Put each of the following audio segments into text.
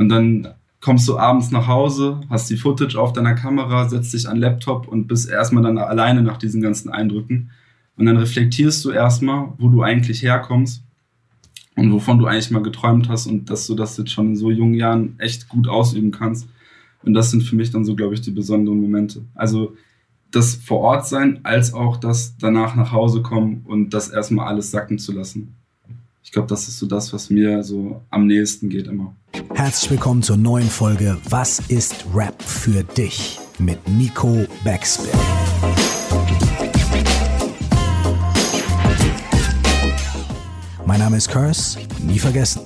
Und dann kommst du abends nach Hause, hast die Footage auf deiner Kamera, setzt dich an den Laptop und bist erstmal dann alleine nach diesen ganzen Eindrücken. Und dann reflektierst du erstmal, wo du eigentlich herkommst und wovon du eigentlich mal geträumt hast und dass du das jetzt schon in so jungen Jahren echt gut ausüben kannst. Und das sind für mich dann so, glaube ich, die besonderen Momente. Also das vor Ort sein, als auch das danach nach Hause kommen und das erstmal alles sacken zu lassen. Ich glaube, das ist so das, was mir so am nächsten geht immer. Herzlich willkommen zur neuen Folge Was ist Rap für dich? mit Nico Backspin. Mein Name ist Curse, nie vergessen.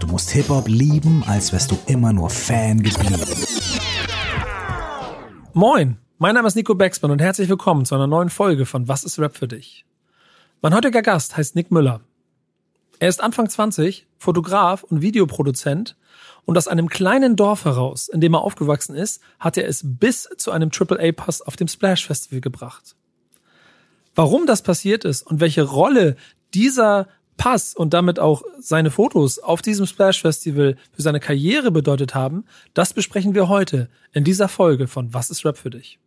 Du musst Hip-Hop lieben, als wärst du immer nur Fan geblieben. Moin, mein Name ist Nico Backspin und herzlich willkommen zu einer neuen Folge von Was ist Rap für dich? Mein heutiger Gast heißt Nick Müller. Er ist Anfang 20, Fotograf und Videoproduzent und aus einem kleinen Dorf heraus, in dem er aufgewachsen ist, hat er es bis zu einem AAA-Pass auf dem Splash Festival gebracht. Warum das passiert ist und welche Rolle dieser Pass und damit auch seine Fotos auf diesem Splash Festival für seine Karriere bedeutet haben, das besprechen wir heute in dieser Folge von Was ist Rap für dich?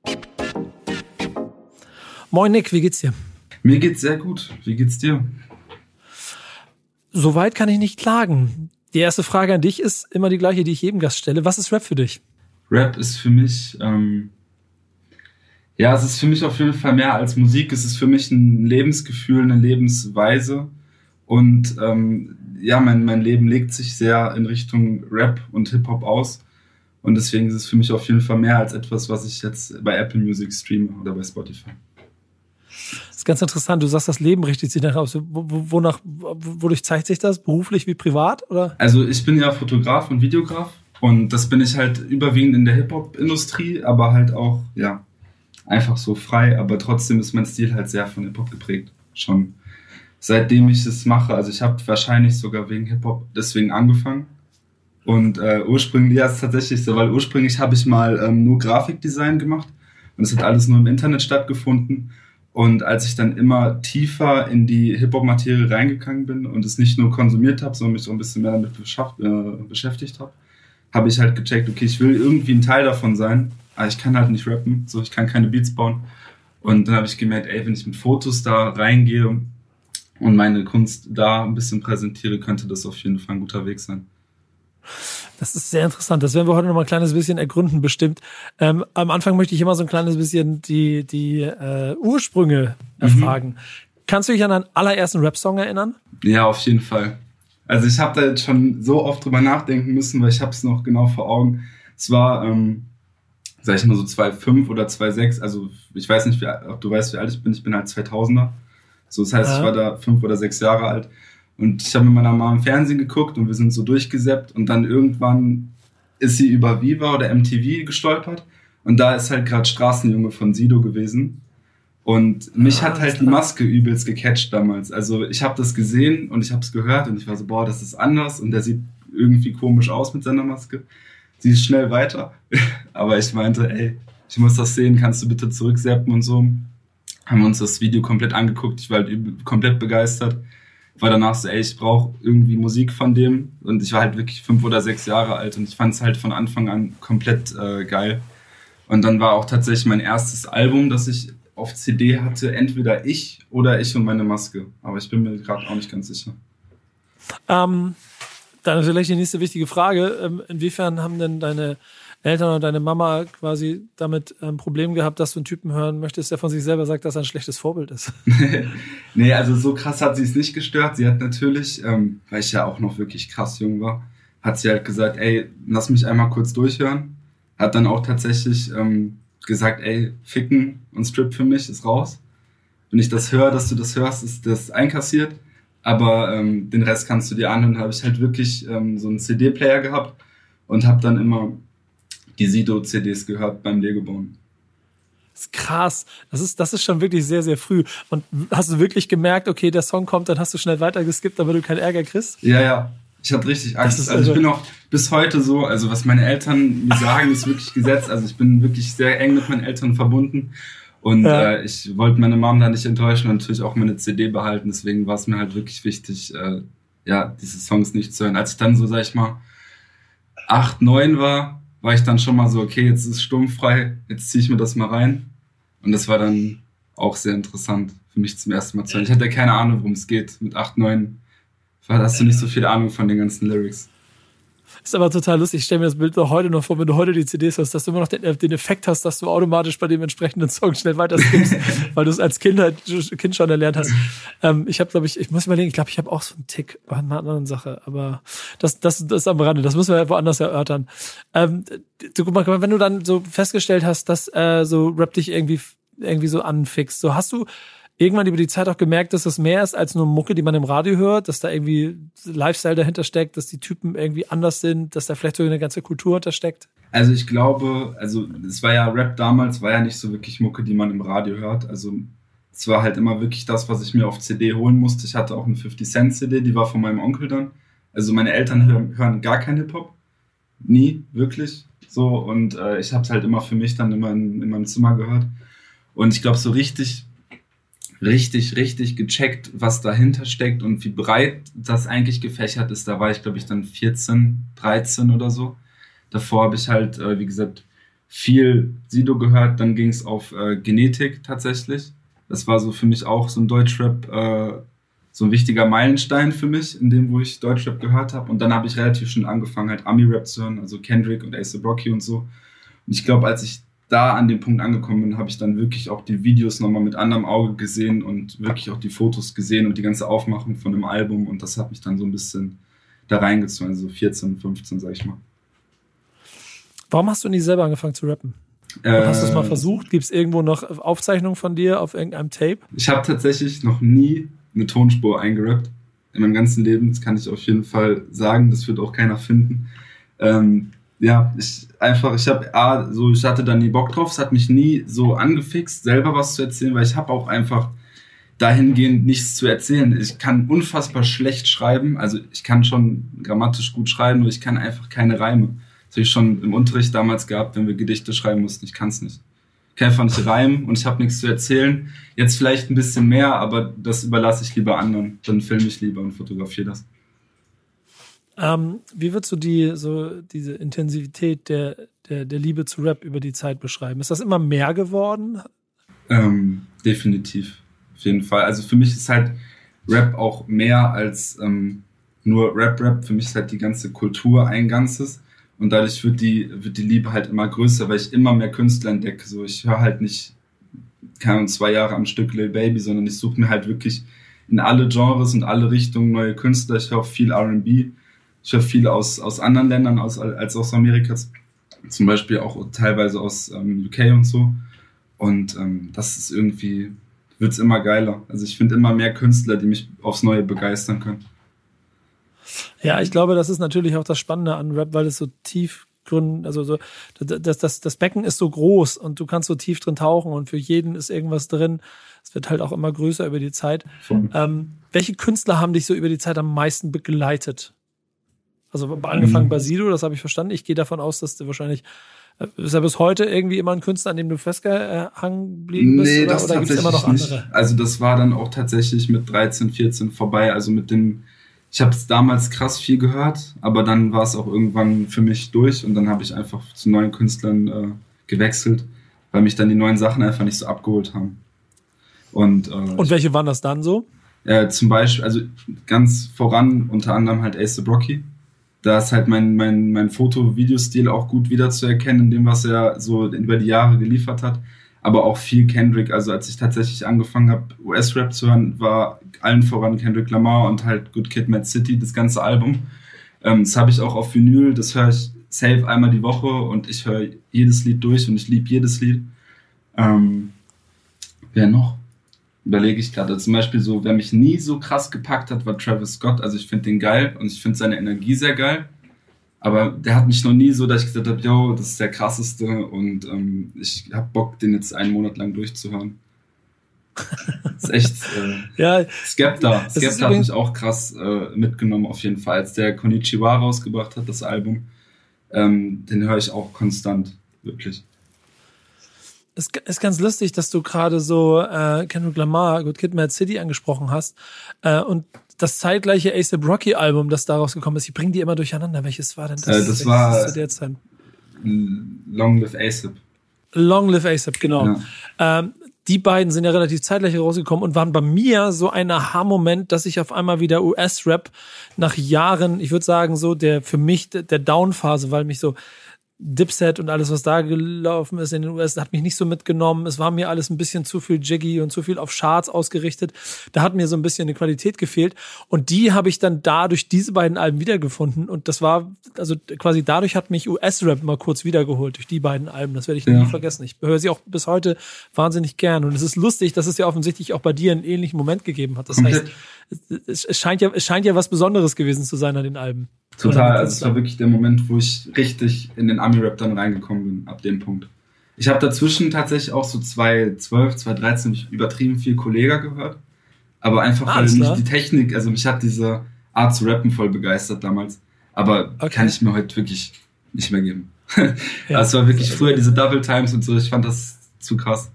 Moin Nick, wie geht's dir? Mir geht's sehr gut. Wie geht's dir? Soweit kann ich nicht klagen. Die erste Frage an dich ist immer die gleiche, die ich jedem Gast stelle. Was ist Rap für dich? Rap ist für mich, ähm, ja, es ist für mich auf jeden Fall mehr als Musik. Es ist für mich ein Lebensgefühl, eine Lebensweise. Und ähm, ja, mein, mein Leben legt sich sehr in Richtung Rap und Hip-Hop aus. Und deswegen ist es für mich auf jeden Fall mehr als etwas, was ich jetzt bei Apple Music streame oder bei Spotify. Ist ganz interessant. Du sagst, das Leben richtet sich daraus. Wonach, wodurch zeigt sich das? Beruflich wie privat? Oder? Also ich bin ja Fotograf und Videograf und das bin ich halt überwiegend in der Hip-Hop-Industrie, aber halt auch, ja, einfach so frei. Aber trotzdem ist mein Stil halt sehr von Hip-Hop geprägt. Schon seitdem ich es mache. Also ich habe wahrscheinlich sogar wegen Hip-Hop deswegen angefangen. Und äh, ursprünglich, ja, ist tatsächlich so, weil ursprünglich habe ich mal ähm, nur Grafikdesign gemacht und es hat alles nur im Internet stattgefunden. Und als ich dann immer tiefer in die Hip-Hop-Materie reingegangen bin und es nicht nur konsumiert habe, sondern mich so ein bisschen mehr damit äh, beschäftigt habe, habe ich halt gecheckt, okay, ich will irgendwie ein Teil davon sein, aber ich kann halt nicht rappen, so ich kann keine Beats bauen. Und dann habe ich gemerkt, ey, wenn ich mit Fotos da reingehe und meine Kunst da ein bisschen präsentiere, könnte das auf jeden Fall ein guter Weg sein. Das ist sehr interessant. Das werden wir heute noch mal ein kleines bisschen ergründen, bestimmt. Ähm, am Anfang möchte ich immer so ein kleines bisschen die, die äh, Ursprünge erfragen. Mhm. Kannst du dich an deinen allerersten Rap-Song erinnern? Ja, auf jeden Fall. Also ich habe da jetzt schon so oft drüber nachdenken müssen, weil ich habe es noch genau vor Augen. Es war, ähm, sag ich mal so 2,5 oder 2,6. Also ich weiß nicht, wie, ob du weißt, wie alt ich bin. Ich bin halt 2000er. So, das heißt, ja. ich war da fünf oder sechs Jahre alt. Und ich habe mit meiner Mama im Fernsehen geguckt und wir sind so durchgesäppt und dann irgendwann ist sie über Viva oder MTV gestolpert und da ist halt gerade Straßenjunge von Sido gewesen. Und mich ah, hat halt die Maske übelst gecatcht damals. Also ich habe das gesehen und ich habe es gehört und ich war so, boah, das ist anders und der sieht irgendwie komisch aus mit seiner Maske. Sie ist schnell weiter. Aber ich meinte, ey, ich muss das sehen, kannst du bitte zurückseppen und so. Haben wir uns das Video komplett angeguckt. Ich war halt komplett begeistert war danach so, ey, ich brauche irgendwie Musik von dem. Und ich war halt wirklich fünf oder sechs Jahre alt und ich fand es halt von Anfang an komplett äh, geil. Und dann war auch tatsächlich mein erstes Album, das ich auf CD hatte, entweder ich oder ich und meine Maske. Aber ich bin mir gerade auch nicht ganz sicher. Ähm, dann vielleicht die nächste wichtige Frage. Ähm, inwiefern haben denn deine Eltern oder deine Mama quasi damit ein Problem gehabt, dass du einen Typen hören möchtest, der von sich selber sagt, dass er ein schlechtes Vorbild ist? nee, also so krass hat sie es nicht gestört. Sie hat natürlich, ähm, weil ich ja auch noch wirklich krass jung war, hat sie halt gesagt, ey, lass mich einmal kurz durchhören. Hat dann auch tatsächlich ähm, gesagt, ey, ficken und Strip für mich ist raus. Wenn ich das höre, dass du das hörst, ist das einkassiert. Aber ähm, den Rest kannst du dir anhören. habe ich halt wirklich ähm, so einen CD-Player gehabt und habe dann immer die Sido-CDs gehört beim Lego bauen. Das ist krass. Das ist, das ist schon wirklich sehr, sehr früh. Und hast du wirklich gemerkt, okay, der Song kommt, dann hast du schnell weitergeskippt, damit du keinen Ärger kriegst? Ja, ja. Ich hatte richtig Angst. Also, ich bin auch bis heute so, also was meine Eltern mir sagen, ist wirklich gesetzt. Also ich bin wirklich sehr eng mit meinen Eltern verbunden. Und ja. äh, ich wollte meine Mom da nicht enttäuschen und natürlich auch meine CD behalten. Deswegen war es mir halt wirklich wichtig, äh, ja, diese Songs nicht zu hören. Als ich dann so, sag ich mal, 8, 9 war, war ich dann schon mal so, okay, jetzt ist sturmfrei, jetzt ziehe ich mir das mal rein. Und das war dann auch sehr interessant für mich zum ersten Mal zu hören. Ich hatte keine Ahnung, worum es geht. Mit 8, 9 hast du nicht so viel Ahnung von den ganzen Lyrics. Ist aber total lustig. Ich stelle mir das Bild noch heute noch vor, wenn du heute die CDs hast, dass du immer noch den, den Effekt hast, dass du automatisch bei dem entsprechenden Song schnell weiter skippst, weil du es als kind, halt, kind schon erlernt hast. Ähm, ich habe, glaube ich, ich muss überlegen, ich glaube, ich habe auch so einen Tick bei einer anderen Sache, aber das, das, das ist am Rande, das müssen wir woanders erörtern. Ähm, du, guck mal, wenn du dann so festgestellt hast, dass äh, so Rap dich irgendwie irgendwie so anfixt, so hast du irgendwann über die Zeit auch gemerkt, dass das mehr ist als nur Mucke, die man im Radio hört, dass da irgendwie Lifestyle dahinter steckt, dass die Typen irgendwie anders sind, dass da vielleicht so eine ganze Kultur hintersteckt? Also ich glaube, also es war ja Rap damals, war ja nicht so wirklich Mucke, die man im Radio hört. Also es war halt immer wirklich das, was ich mir auf CD holen musste. Ich hatte auch eine 50 Cent CD, die war von meinem Onkel dann. Also meine Eltern hören, hören gar kein Hip-Hop. Nie, wirklich. So, und äh, ich habe es halt immer für mich dann immer in, in meinem Zimmer gehört. Und ich glaube, so richtig richtig, richtig gecheckt, was dahinter steckt und wie breit das eigentlich gefächert ist. Da war ich, glaube ich, dann 14, 13 oder so. Davor habe ich halt, äh, wie gesagt, viel Sido gehört. Dann ging es auf äh, Genetik tatsächlich. Das war so für mich auch so ein Deutschrap, äh, so ein wichtiger Meilenstein für mich, in dem, wo ich Deutschrap gehört habe. Und dann habe ich relativ schon angefangen, halt Ami-Rap zu hören, also Kendrick und Ace Rocky und so. Und ich glaube, als ich da an dem Punkt angekommen bin, habe ich dann wirklich auch die Videos nochmal mit anderem Auge gesehen und wirklich auch die Fotos gesehen und die ganze Aufmachung von dem Album und das hat mich dann so ein bisschen da reingezogen, also 14, 15, sag ich mal. Warum hast du nie selber angefangen zu rappen? Äh, hast du es mal versucht? Gibt es irgendwo noch Aufzeichnungen von dir auf irgendeinem Tape? Ich habe tatsächlich noch nie eine Tonspur eingerappt in meinem ganzen Leben. Das kann ich auf jeden Fall sagen. Das wird auch keiner finden. Ähm, ja, ich einfach, ich habe A, so, ich hatte da nie Bock drauf, es hat mich nie so angefixt, selber was zu erzählen, weil ich habe auch einfach dahingehend nichts zu erzählen. Ich kann unfassbar schlecht schreiben, also ich kann schon grammatisch gut schreiben, nur ich kann einfach keine Reime. Das habe ich schon im Unterricht damals gehabt, wenn wir Gedichte schreiben mussten, ich kann es nicht. Ich kann einfach nicht reimen und ich habe nichts zu erzählen. Jetzt vielleicht ein bisschen mehr, aber das überlasse ich lieber anderen. Dann filme ich lieber und fotografiere das. Ähm, wie würdest du die, so diese Intensivität der, der, der Liebe zu Rap über die Zeit beschreiben? Ist das immer mehr geworden? Ähm, definitiv. Auf jeden Fall. Also für mich ist halt Rap auch mehr als ähm, nur Rap-Rap. Für mich ist halt die ganze Kultur ein Ganzes. Und dadurch wird die, wird die Liebe halt immer größer, weil ich immer mehr Künstler entdecke. So, ich höre halt nicht, keine zwei Jahre am Stück Lil Baby, sondern ich suche mir halt wirklich in alle Genres und alle Richtungen neue Künstler. Ich höre auch viel R&B ich höre viel aus, aus anderen Ländern aus, als aus Amerika, zum Beispiel auch teilweise aus ähm, UK und so. Und ähm, das ist irgendwie, wird es immer geiler. Also ich finde immer mehr Künstler, die mich aufs Neue begeistern können. Ja, ich glaube, das ist natürlich auch das Spannende an Rap, weil es so tief Gründen, also so, das, das, das Becken ist so groß und du kannst so tief drin tauchen und für jeden ist irgendwas drin. Es wird halt auch immer größer über die Zeit. Ähm, welche Künstler haben dich so über die Zeit am meisten begleitet? Also angefangen mhm. bei Sido, das habe ich verstanden. Ich gehe davon aus, dass du wahrscheinlich äh, ist er bis heute irgendwie immer ein Künstler, an dem du festgehangen geblieben bist? Nee, oder, das oder tatsächlich immer noch andere? Nicht. Also das war dann auch tatsächlich mit 13, 14 vorbei. Also mit dem, ich habe es damals krass viel gehört, aber dann war es auch irgendwann für mich durch und dann habe ich einfach zu neuen Künstlern äh, gewechselt, weil mich dann die neuen Sachen einfach nicht so abgeholt haben. Und, äh, und welche waren das dann so? Äh, zum Beispiel, also ganz voran unter anderem halt Ace the Brocky da ist halt mein, mein, mein Foto-Videostil auch gut wiederzuerkennen, in dem, was er so über die Jahre geliefert hat. Aber auch viel Kendrick. Also als ich tatsächlich angefangen habe, US-Rap zu hören, war allen voran Kendrick Lamar und halt Good Kid, Mad City, das ganze Album. Ähm, das habe ich auch auf Vinyl, das höre ich safe einmal die Woche und ich höre jedes Lied durch und ich liebe jedes Lied. Ähm, wer noch? Überlege ich gerade. Zum Beispiel so, wer mich nie so krass gepackt hat, war Travis Scott. Also ich finde den geil und ich finde seine Energie sehr geil. Aber der hat mich noch nie so, dass ich gesagt habe, yo, das ist der krasseste und ähm, ich habe Bock, den jetzt einen Monat lang durchzuhören. Das ist echt. Äh, ja, Skepta. Skepta hat mich auch krass äh, mitgenommen, auf jeden Fall. Als der Konichiwa rausgebracht hat, das Album, ähm, den höre ich auch konstant, wirklich es ist ganz lustig, dass du gerade so äh, Kendrick Lamar, Good Kid, Mad City angesprochen hast. Äh, und das zeitgleiche ASAP Rocky Album, das daraus gekommen ist. Ich bringe die immer durcheinander. Welches war denn das? Äh, das war zu der Zeit? Long Live ASAP. Long Live ASAP, genau. Ja. Ähm, die beiden sind ja relativ zeitgleich rausgekommen und waren bei mir so ein Aha-Moment, dass ich auf einmal wieder US-Rap nach Jahren, ich würde sagen, so der für mich der Down-Phase, weil mich so Dipset und alles, was da gelaufen ist in den US, hat mich nicht so mitgenommen. Es war mir alles ein bisschen zu viel Jiggy und zu viel auf Charts ausgerichtet. Da hat mir so ein bisschen eine Qualität gefehlt. Und die habe ich dann dadurch diese beiden Alben wiedergefunden. Und das war, also quasi dadurch hat mich US-Rap mal kurz wiedergeholt, durch die beiden Alben. Das werde ich ja. nie vergessen. Ich höre sie auch bis heute wahnsinnig gern. Und es ist lustig, dass es ja offensichtlich auch bei dir einen ähnlichen Moment gegeben hat. Das heißt, es scheint ja, es scheint ja was Besonderes gewesen zu sein an den Alben. Total, also es war wirklich der Moment, wo ich richtig in den Ami-Rap dann reingekommen bin, ab dem Punkt. Ich habe dazwischen tatsächlich auch so 2012, 2013 übertrieben viel Kollega gehört. Aber einfach, ah, weil mich die Technik, also mich hat diese Art zu rappen voll begeistert damals. Aber okay. kann ich mir heute wirklich nicht mehr geben. ja, also es war wirklich früher diese Double Times und so, ich fand das zu krass.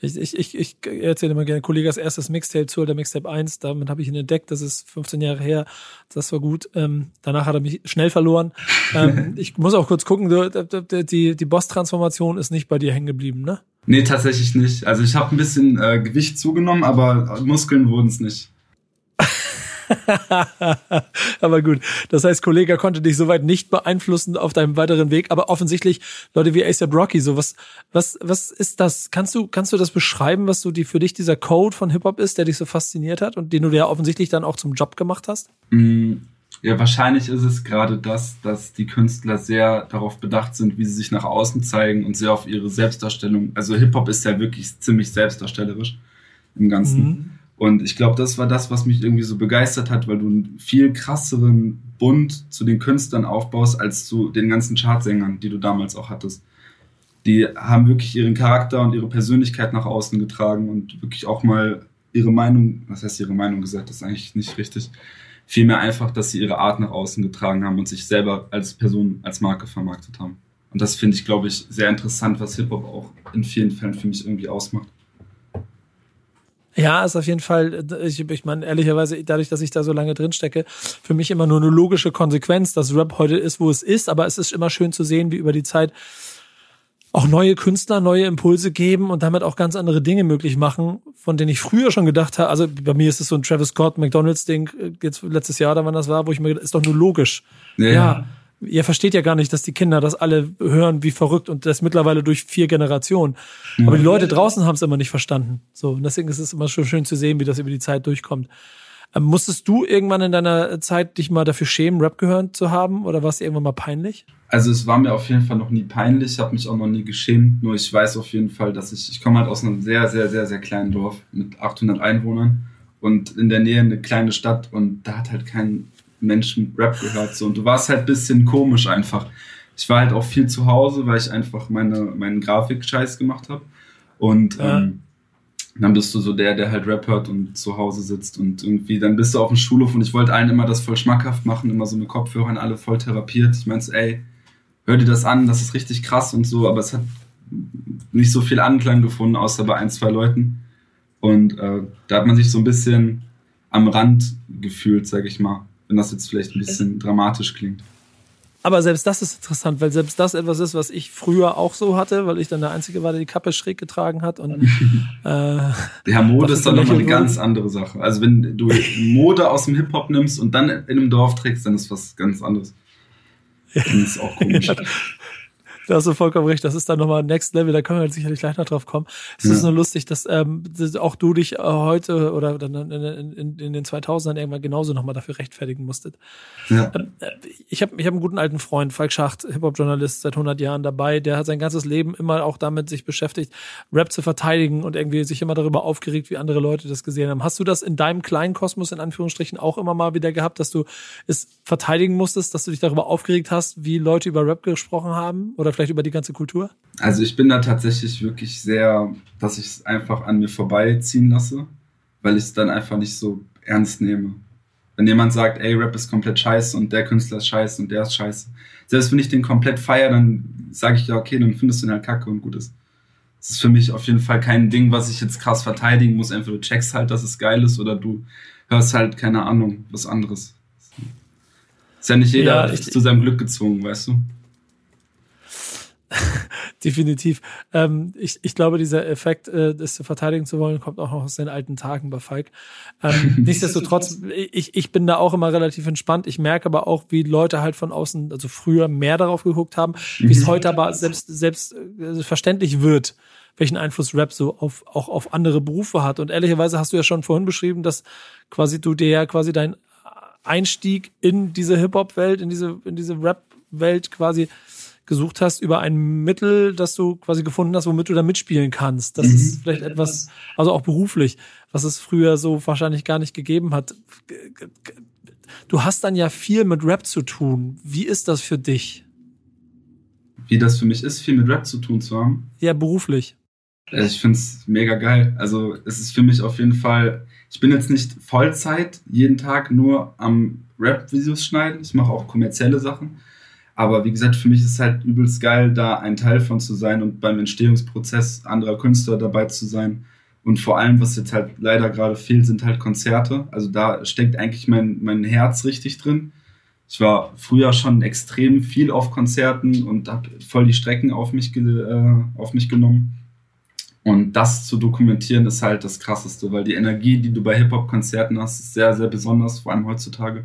Ich, ich, ich, ich erzähle immer gerne Kollegas erstes Mixtape zu, der Mixtape 1, damit habe ich ihn entdeckt, das ist 15 Jahre her, das war gut. Ähm, danach hat er mich schnell verloren. ähm, ich muss auch kurz gucken, die, die, die Boss-Transformation ist nicht bei dir hängen geblieben, ne? Nee, tatsächlich nicht. Also ich habe ein bisschen äh, Gewicht zugenommen, aber Muskeln wurden es nicht. aber gut, das heißt, Kollege konnte dich soweit nicht beeinflussen auf deinem weiteren Weg, aber offensichtlich Leute wie ASAP Rocky, so was, was, was ist das? Kannst du, kannst du das beschreiben, was du die, für dich dieser Code von Hip-Hop ist, der dich so fasziniert hat und den du ja offensichtlich dann auch zum Job gemacht hast? Mm, ja, wahrscheinlich ist es gerade das, dass die Künstler sehr darauf bedacht sind, wie sie sich nach außen zeigen und sehr auf ihre Selbstdarstellung. Also Hip-Hop ist ja wirklich ziemlich selbstdarstellerisch im Ganzen. Mhm. Und ich glaube, das war das, was mich irgendwie so begeistert hat, weil du einen viel krasseren Bund zu den Künstlern aufbaust, als zu den ganzen Chartsängern, die du damals auch hattest. Die haben wirklich ihren Charakter und ihre Persönlichkeit nach außen getragen und wirklich auch mal ihre Meinung, was heißt ihre Meinung gesagt, das ist eigentlich nicht richtig. Vielmehr einfach, dass sie ihre Art nach außen getragen haben und sich selber als Person, als Marke vermarktet haben. Und das finde ich, glaube ich, sehr interessant, was Hip-Hop auch in vielen Fällen für mich irgendwie ausmacht. Ja, ist auf jeden Fall, ich, ich meine, ehrlicherweise, dadurch, dass ich da so lange drin stecke, für mich immer nur eine logische Konsequenz, dass Rap heute ist, wo es ist, aber es ist immer schön zu sehen, wie über die Zeit auch neue Künstler neue Impulse geben und damit auch ganz andere Dinge möglich machen, von denen ich früher schon gedacht habe. Also bei mir ist es so ein Travis Scott, McDonalds-Ding, äh, jetzt letztes Jahr oder wann das war, wo ich mir gedacht, ist doch nur logisch. Ja. ja ihr versteht ja gar nicht, dass die Kinder das alle hören wie verrückt und das mittlerweile durch vier Generationen. Mhm. Aber die Leute draußen haben es immer nicht verstanden. So, und deswegen ist es immer schon schön zu sehen, wie das über die Zeit durchkommt. Ähm, musstest du irgendwann in deiner Zeit dich mal dafür schämen, Rap gehört zu haben oder war es irgendwann mal peinlich? Also es war mir auf jeden Fall noch nie peinlich, habe mich auch noch nie geschämt, nur ich weiß auf jeden Fall, dass ich, ich komme halt aus einem sehr, sehr, sehr, sehr kleinen Dorf mit 800 Einwohnern und in der Nähe eine kleine Stadt und da hat halt kein Menschen Rap gehört. So. Und du warst halt bisschen komisch einfach. Ich war halt auch viel zu Hause, weil ich einfach meine, meinen Grafik-Scheiß gemacht habe. Und ja. ähm, dann bist du so der, der halt Rap hört und zu Hause sitzt und irgendwie, dann bist du auf dem Schulhof und ich wollte allen immer das voll schmackhaft machen, immer so mit Kopfhörern alle voll therapiert. Ich meinte, ey, hör dir das an, das ist richtig krass und so, aber es hat nicht so viel Anklang gefunden, außer bei ein, zwei Leuten. Und äh, da hat man sich so ein bisschen am Rand gefühlt, sag ich mal wenn das jetzt vielleicht ein bisschen dramatisch klingt. Aber selbst das ist interessant, weil selbst das etwas ist, was ich früher auch so hatte, weil ich dann der Einzige war, der die Kappe schräg getragen hat. Und, äh, ja, Mode ist dann nochmal eine ganz andere Sache. Also wenn du Mode aus dem Hip-Hop nimmst und dann in einem Dorf trägst, dann ist was ganz anderes. Dann ist auch komisch. Da hast du vollkommen recht. Das ist dann nochmal Next Level. Da können wir halt sicherlich gleich noch drauf kommen. Es ja. ist nur lustig, dass, ähm, auch du dich äh, heute oder dann in, in, in den 2000ern irgendwann genauso nochmal dafür rechtfertigen musstet. Ja. Ähm, äh, ich habe ich hab einen guten alten Freund, Falk Schacht, Hip-Hop-Journalist, seit 100 Jahren dabei. Der hat sein ganzes Leben immer auch damit sich beschäftigt, Rap zu verteidigen und irgendwie sich immer darüber aufgeregt, wie andere Leute das gesehen haben. Hast du das in deinem kleinen Kosmos in Anführungsstrichen auch immer mal wieder gehabt, dass du es verteidigen musstest, dass du dich darüber aufgeregt hast, wie Leute über Rap gesprochen haben? Oder vielleicht über die ganze Kultur? Also ich bin da tatsächlich wirklich sehr, dass ich es einfach an mir vorbeiziehen lasse, weil ich es dann einfach nicht so ernst nehme. Wenn jemand sagt, ey, Rap ist komplett scheiße und der Künstler ist scheiße und der ist scheiße. Selbst wenn ich den komplett feiere, dann sage ich ja, okay, dann findest du ihn halt kacke und gut ist. Es ist für mich auf jeden Fall kein Ding, was ich jetzt krass verteidigen muss. Entweder du checkst halt, dass es geil ist, oder du hörst halt, keine Ahnung, was anderes. Ist ja nicht jeder ja, ich, zu seinem Glück gezwungen, weißt du? Definitiv. Ähm, ich, ich glaube, dieser Effekt, äh, das zu verteidigen zu wollen, kommt auch noch aus den alten Tagen bei Falk. Ähm, nichtsdestotrotz, ich, ich bin da auch immer relativ entspannt. Ich merke aber auch, wie Leute halt von außen, also früher mehr darauf geguckt haben, wie es mhm. heute aber selbst, selbst äh, verständlich wird, welchen Einfluss Rap so auf, auch auf andere Berufe hat. Und ehrlicherweise hast du ja schon vorhin beschrieben, dass quasi du dir ja quasi dein Einstieg in diese Hip-Hop-Welt, in diese, in diese Rap-Welt quasi gesucht hast über ein Mittel, das du quasi gefunden hast, womit du da mitspielen kannst. Das mhm. ist vielleicht etwas, also auch beruflich, was es früher so wahrscheinlich gar nicht gegeben hat. Du hast dann ja viel mit Rap zu tun. Wie ist das für dich? Wie das für mich ist, viel mit Rap zu tun zu haben? Ja, beruflich. Ich finde es mega geil. Also es ist für mich auf jeden Fall, ich bin jetzt nicht Vollzeit jeden Tag nur am Rap-Videos schneiden. Ich mache auch kommerzielle Sachen. Aber wie gesagt, für mich ist es halt übelst geil, da ein Teil von zu sein und beim Entstehungsprozess anderer Künstler dabei zu sein. Und vor allem, was jetzt halt leider gerade fehlt, sind halt Konzerte. Also da steckt eigentlich mein, mein Herz richtig drin. Ich war früher schon extrem viel auf Konzerten und habe voll die Strecken auf mich, äh, auf mich genommen. Und das zu dokumentieren ist halt das Krasseste, weil die Energie, die du bei Hip-Hop-Konzerten hast, ist sehr, sehr besonders, vor allem heutzutage.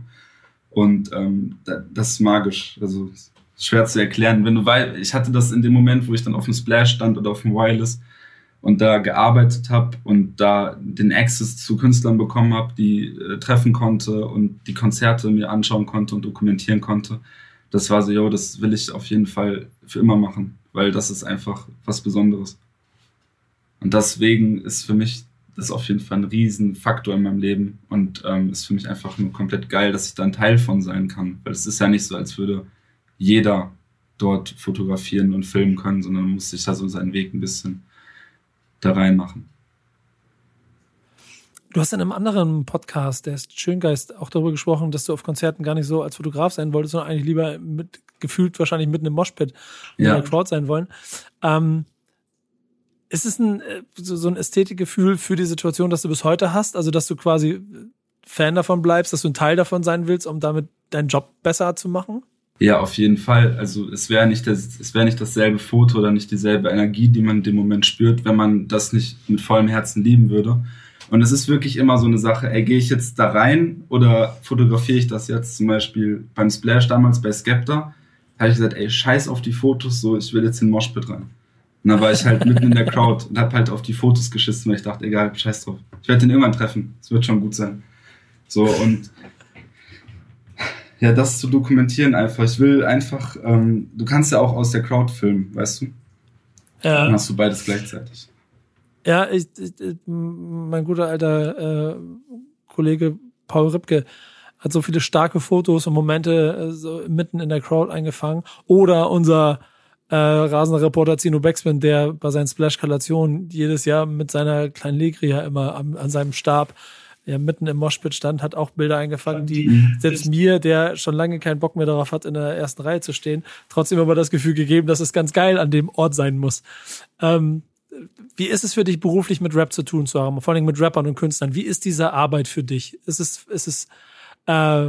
Und ähm, das ist magisch. Also schwer zu erklären. Wenn du weißt, ich hatte das in dem Moment, wo ich dann auf dem Splash stand oder auf dem Wireless und da gearbeitet habe und da den Access zu Künstlern bekommen habe, die äh, treffen konnte und die Konzerte mir anschauen konnte und dokumentieren konnte. Das war so, yo, das will ich auf jeden Fall für immer machen, weil das ist einfach was Besonderes. Und deswegen ist für mich das ist auf jeden Fall ein Riesenfaktor in meinem Leben und ähm, ist für mich einfach nur komplett geil, dass ich da ein Teil von sein kann. Weil es ist ja nicht so, als würde jeder dort fotografieren und filmen können, sondern man muss sich da so seinen Weg ein bisschen da reinmachen. Du hast in einem anderen Podcast, der ist Schöngeist, auch darüber gesprochen, dass du auf Konzerten gar nicht so als Fotograf sein wolltest, sondern eigentlich lieber mit, gefühlt wahrscheinlich mitten im Moshpit ja. in der Crowd sein wollen. Ähm, ist es ein, äh, so, so ein Ästhetikgefühl für die Situation, das du bis heute hast? Also, dass du quasi Fan davon bleibst, dass du ein Teil davon sein willst, um damit deinen Job besser zu machen? Ja, auf jeden Fall. Also es wäre nicht das, es wäre nicht dasselbe Foto oder nicht dieselbe Energie, die man in dem Moment spürt, wenn man das nicht mit vollem Herzen lieben würde. Und es ist wirklich immer so eine Sache, ey, gehe ich jetzt da rein oder fotografiere ich das jetzt zum Beispiel beim Splash damals bei Skepta, habe ich gesagt, ey, scheiß auf die Fotos, so, ich will jetzt in Moshpit rein. Und dann war ich halt mitten in der Crowd und hab halt auf die Fotos geschissen, weil ich dachte, egal, scheiß drauf. Ich werde den irgendwann treffen. Es wird schon gut sein. So und ja, das zu dokumentieren einfach. Ich will einfach, ähm, du kannst ja auch aus der Crowd filmen, weißt du? Ja. Dann hast du beides gleichzeitig. Ja, ich, ich, mein guter alter äh, Kollege Paul Ripke hat so viele starke Fotos und Momente äh, so mitten in der Crowd eingefangen. Oder unser äh, rasender Reporter Zino Backspin, der bei seinen Splash-Kalationen jedes Jahr mit seiner kleinen Legria immer am, an seinem Stab ja, mitten im Moshpit stand, hat auch Bilder eingefangen, die mhm. selbst mir, der schon lange keinen Bock mehr darauf hat, in der ersten Reihe zu stehen, trotzdem aber das Gefühl gegeben, dass es ganz geil an dem Ort sein muss. Ähm, wie ist es für dich, beruflich mit Rap zu tun zu haben, vor allem mit Rappern und Künstlern? Wie ist diese Arbeit für dich? Ist es, ist es, äh,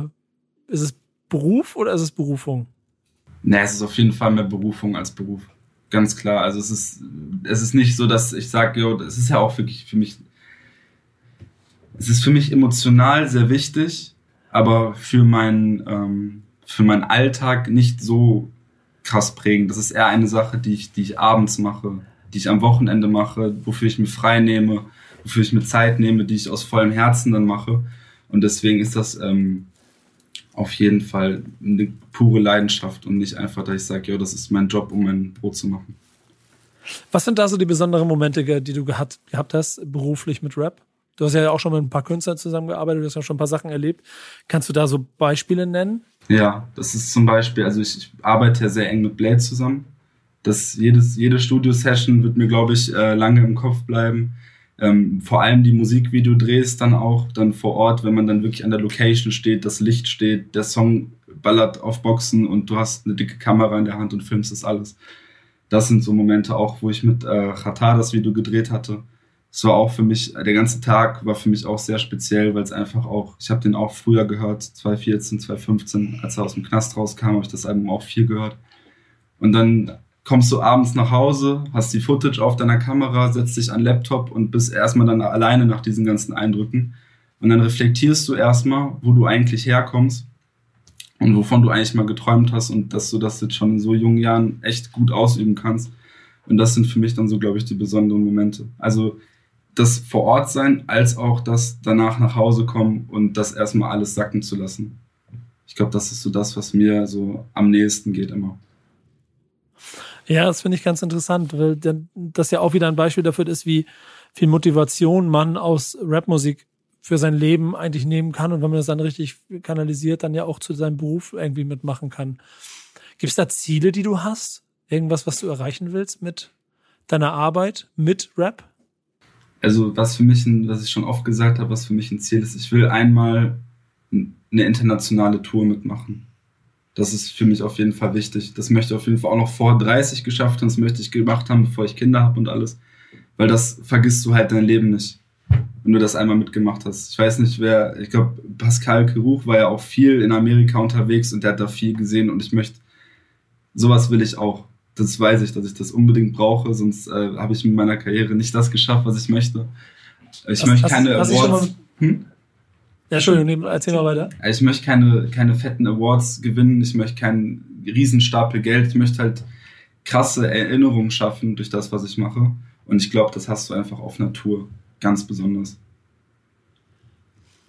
ist es Beruf oder ist es Berufung? Nee, es ist auf jeden Fall mehr Berufung als Beruf. Ganz klar. Also es ist, es ist nicht so, dass ich sage, jo, es ist ja auch wirklich für mich, es ist für mich emotional sehr wichtig, aber für meinen, ähm, für meinen Alltag nicht so krass prägend. Das ist eher eine Sache, die ich, die ich abends mache, die ich am Wochenende mache, wofür ich mir frei nehme, wofür ich mir Zeit nehme, die ich aus vollem Herzen dann mache. Und deswegen ist das ähm, auf jeden Fall eine pure Leidenschaft und nicht einfach, dass ich sage, ja, das ist mein Job, um mein Brot zu machen. Was sind da so die besonderen Momente, die du gehabt, gehabt hast, beruflich mit Rap? Du hast ja auch schon mit ein paar Künstlern zusammengearbeitet, du hast ja schon ein paar Sachen erlebt. Kannst du da so Beispiele nennen? Ja, das ist zum Beispiel, also ich, ich arbeite ja sehr eng mit Blade zusammen. Das jedes, jede Studio-Session wird mir, glaube ich, äh, lange im Kopf bleiben ähm, vor allem die Musikvideodrehs dann auch, dann vor Ort, wenn man dann wirklich an der Location steht, das Licht steht, der Song ballert auf Boxen und du hast eine dicke Kamera in der Hand und filmst das alles. das sind so Momente auch, wo ich mit äh, Qatar das Video gedreht hatte. Es war auch für mich, der ganze Tag war für mich auch sehr speziell, weil es einfach auch, ich habe den auch früher gehört, 2014, 2015, als er aus dem Knast rauskam, habe ich das Album auch viel gehört. Und dann kommst du abends nach Hause, hast die Footage auf deiner Kamera, setzt dich an den Laptop und bist erstmal dann alleine nach diesen ganzen Eindrücken. Und dann reflektierst du erstmal, wo du eigentlich herkommst und wovon du eigentlich mal geträumt hast und dass du das jetzt schon in so jungen Jahren echt gut ausüben kannst. Und das sind für mich dann so, glaube ich, die besonderen Momente. Also das vor Ort sein, als auch das danach nach Hause kommen und das erstmal alles sacken zu lassen. Ich glaube, das ist so das, was mir so am nächsten geht immer. Ja, das finde ich ganz interessant, weil das ja auch wieder ein Beispiel dafür ist, wie viel Motivation man aus Rapmusik für sein Leben eigentlich nehmen kann und wenn man das dann richtig kanalisiert, dann ja auch zu seinem Beruf irgendwie mitmachen kann. Gibt es da Ziele, die du hast? Irgendwas, was du erreichen willst mit deiner Arbeit, mit Rap? Also was für mich, ein, was ich schon oft gesagt habe, was für mich ein Ziel ist, ich will einmal eine internationale Tour mitmachen. Das ist für mich auf jeden Fall wichtig. Das möchte ich auf jeden Fall auch noch vor 30 geschafft haben. Das möchte ich gemacht haben, bevor ich Kinder habe und alles. Weil das vergisst du halt dein Leben nicht wenn du das einmal mitgemacht hast. Ich weiß nicht, wer, ich glaube, Pascal Keruch war ja auch viel in Amerika unterwegs und der hat da viel gesehen und ich möchte, sowas will ich auch. Das weiß ich, dass ich das unbedingt brauche, sonst äh, habe ich mit meiner Karriere nicht das geschafft, was ich möchte. Ich was, möchte keine hast, Awards. Hm? Ja, Entschuldigung, erzähl mal weiter. Ich möchte keine, keine fetten Awards gewinnen, ich möchte keinen Riesenstapel Geld, ich möchte halt krasse Erinnerungen schaffen durch das, was ich mache. Und ich glaube, das hast du einfach auf Natur ganz besonders.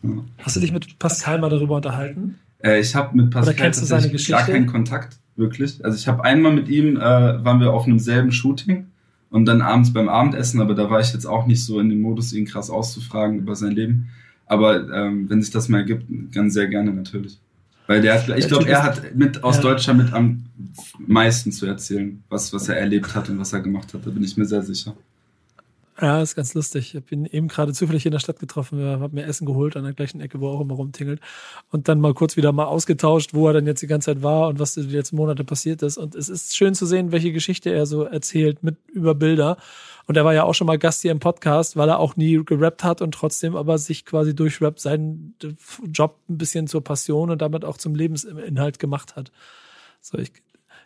Ja. Hast du dich mit Pascal mal darüber unterhalten? Äh, ich habe mit Pascal gar keinen Kontakt, wirklich. Also ich habe einmal mit ihm, äh, waren wir auf einem selben Shooting und dann abends beim Abendessen, aber da war ich jetzt auch nicht so in dem Modus, ihn krass auszufragen über sein Leben. Aber ähm, wenn sich das mal ergibt, ganz sehr gerne natürlich. Weil der hat, ich glaube, er hat mit aus ja. Deutschland mit am meisten zu erzählen, was, was er erlebt hat und was er gemacht hat. Da bin ich mir sehr sicher. Ja, ist ganz lustig. Ich ihn eben gerade zufällig in der Stadt getroffen, habe mir Essen geholt an der gleichen Ecke, wo er auch immer rumtingelt. Und dann mal kurz wieder mal ausgetauscht, wo er dann jetzt die ganze Zeit war und was die letzten Monate passiert ist. Und es ist schön zu sehen, welche Geschichte er so erzählt mit über Bilder. Und er war ja auch schon mal Gast hier im Podcast, weil er auch nie gerappt hat und trotzdem aber sich quasi durch Rap seinen Job ein bisschen zur Passion und damit auch zum Lebensinhalt gemacht hat. So, ich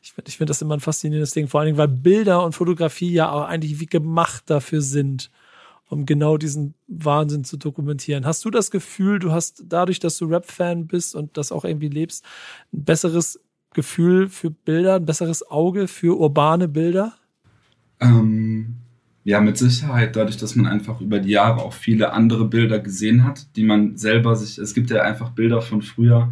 ich, ich finde das immer ein faszinierendes Ding, vor allen Dingen, weil Bilder und Fotografie ja auch eigentlich wie gemacht dafür sind, um genau diesen Wahnsinn zu dokumentieren. Hast du das Gefühl, du hast dadurch, dass du Rap-Fan bist und das auch irgendwie lebst, ein besseres Gefühl für Bilder, ein besseres Auge für urbane Bilder? Ähm, ja, mit Sicherheit, dadurch, dass man einfach über die Jahre auch viele andere Bilder gesehen hat, die man selber sich, es gibt ja einfach Bilder von früher,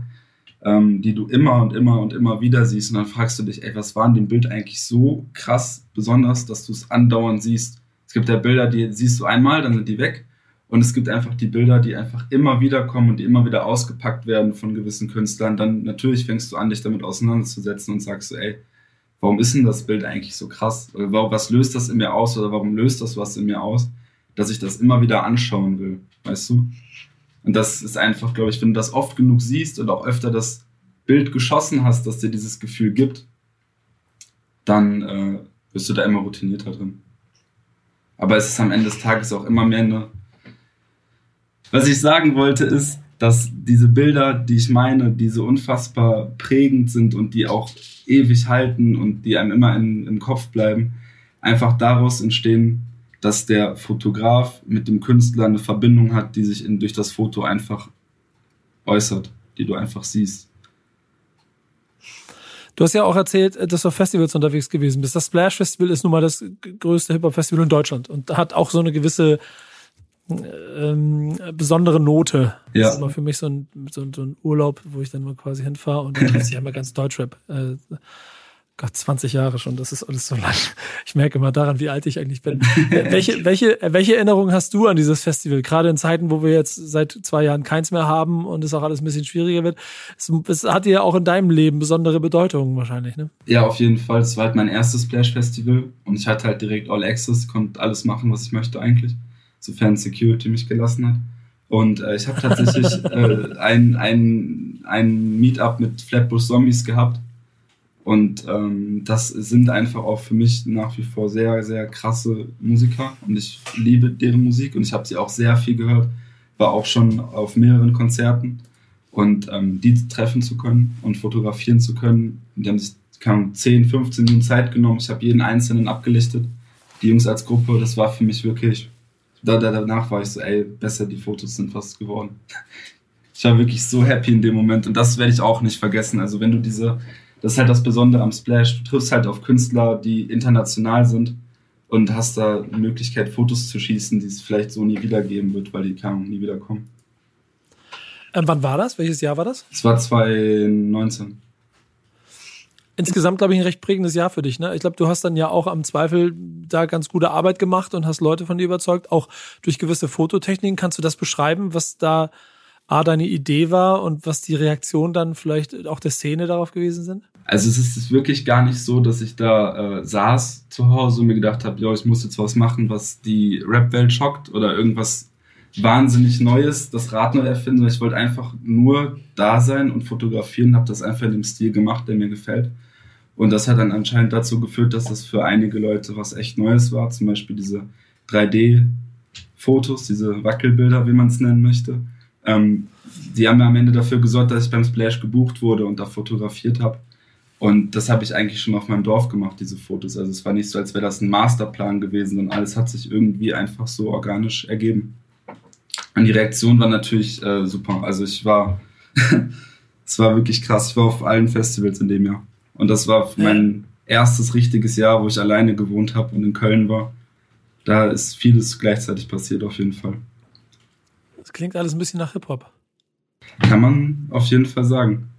ähm, die du immer und immer und immer wieder siehst. Und dann fragst du dich, ey, was war in dem Bild eigentlich so krass besonders, dass du es andauernd siehst? Es gibt ja Bilder, die siehst du einmal, dann sind die weg. Und es gibt einfach die Bilder, die einfach immer wieder kommen und die immer wieder ausgepackt werden von gewissen Künstlern. Dann natürlich fängst du an, dich damit auseinanderzusetzen und sagst so, ey, warum ist denn das Bild eigentlich so krass? Oder was löst das in mir aus? Oder warum löst das was in mir aus, dass ich das immer wieder anschauen will? Weißt du? Und das ist einfach, glaube ich, wenn du das oft genug siehst und auch öfter das Bild geschossen hast, das dir dieses Gefühl gibt, dann äh, wirst du da immer routinierter drin. Aber es ist am Ende des Tages auch immer mehr eine. Was ich sagen wollte, ist, dass diese Bilder, die ich meine, die so unfassbar prägend sind und die auch ewig halten und die einem immer in, im Kopf bleiben, einfach daraus entstehen, dass der Fotograf mit dem Künstler eine Verbindung hat, die sich in, durch das Foto einfach äußert, die du einfach siehst. Du hast ja auch erzählt, dass du auf Festivals unterwegs gewesen bist. Das Splash Festival ist nun mal das größte Hip-Hop-Festival in Deutschland und hat auch so eine gewisse ähm, besondere Note. Ja. Das ist immer für mich so ein, so, so ein Urlaub, wo ich dann mal quasi hinfahre und dann trifft sich einmal ganz Deutschrap. Äh, Gott, 20 Jahre schon, das ist alles so lang. Ich merke immer daran, wie alt ich eigentlich bin. welche, welche, welche Erinnerungen hast du an dieses Festival? Gerade in Zeiten, wo wir jetzt seit zwei Jahren keins mehr haben und es auch alles ein bisschen schwieriger wird. Es, es hat ja auch in deinem Leben besondere Bedeutungen wahrscheinlich, ne? Ja, auf jeden Fall. Es war halt mein erstes Splash-Festival und ich hatte halt direkt All Access, konnte alles machen, was ich möchte eigentlich, sofern Security mich gelassen hat. Und äh, ich habe tatsächlich äh, ein, ein, ein Meetup mit Flatbush Zombies gehabt Und ähm, das sind einfach auch für mich nach wie vor sehr, sehr krasse Musiker. Und ich liebe deren Musik und ich habe sie auch sehr viel gehört. War auch schon auf mehreren Konzerten. Und ähm, die treffen zu können und fotografieren zu können. Die haben sich kaum 10, 15 Minuten Zeit genommen. Ich habe jeden einzelnen abgelichtet. Die Jungs als Gruppe, das war für mich wirklich. Da, da, danach war ich so, ey, besser, die Fotos sind fast geworden. Ich war wirklich so happy in dem Moment und das werde ich auch nicht vergessen. Also wenn du diese, das ist halt das Besondere am Splash, du triffst halt auf Künstler, die international sind und hast da eine Möglichkeit, Fotos zu schießen, die es vielleicht so nie wieder geben wird, weil die kann nie wieder kommen. Ähm, wann war das? Welches Jahr war das? Es war 2019 insgesamt, glaube ich, ein recht prägendes Jahr für dich. Ne? Ich glaube, du hast dann ja auch am Zweifel da ganz gute Arbeit gemacht und hast Leute von dir überzeugt. Auch durch gewisse Fototechniken. Kannst du das beschreiben, was da A, deine Idee war und was die Reaktion dann vielleicht auch der Szene darauf gewesen sind? Also es ist wirklich gar nicht so, dass ich da äh, saß zu Hause und mir gedacht habe, ja, ich muss jetzt was machen, was die Rap-Welt schockt oder irgendwas wahnsinnig Neues, das Rad neu erfinden. Ich wollte einfach nur da sein und fotografieren, habe das einfach in dem Stil gemacht, der mir gefällt. Und das hat dann anscheinend dazu geführt, dass das für einige Leute was echt Neues war. Zum Beispiel diese 3D-Fotos, diese Wackelbilder, wie man es nennen möchte. Ähm, die haben mir am Ende dafür gesorgt, dass ich beim Splash gebucht wurde und da fotografiert habe. Und das habe ich eigentlich schon auf meinem Dorf gemacht, diese Fotos. Also es war nicht so, als wäre das ein Masterplan gewesen, sondern alles hat sich irgendwie einfach so organisch ergeben. Und die Reaktion war natürlich äh, super. Also ich war, es war wirklich krass. Ich war auf allen Festivals in dem Jahr. Und das war mein erstes richtiges Jahr, wo ich alleine gewohnt habe und in Köln war. Da ist vieles gleichzeitig passiert, auf jeden Fall. Das klingt alles ein bisschen nach Hip-Hop. Kann man auf jeden Fall sagen.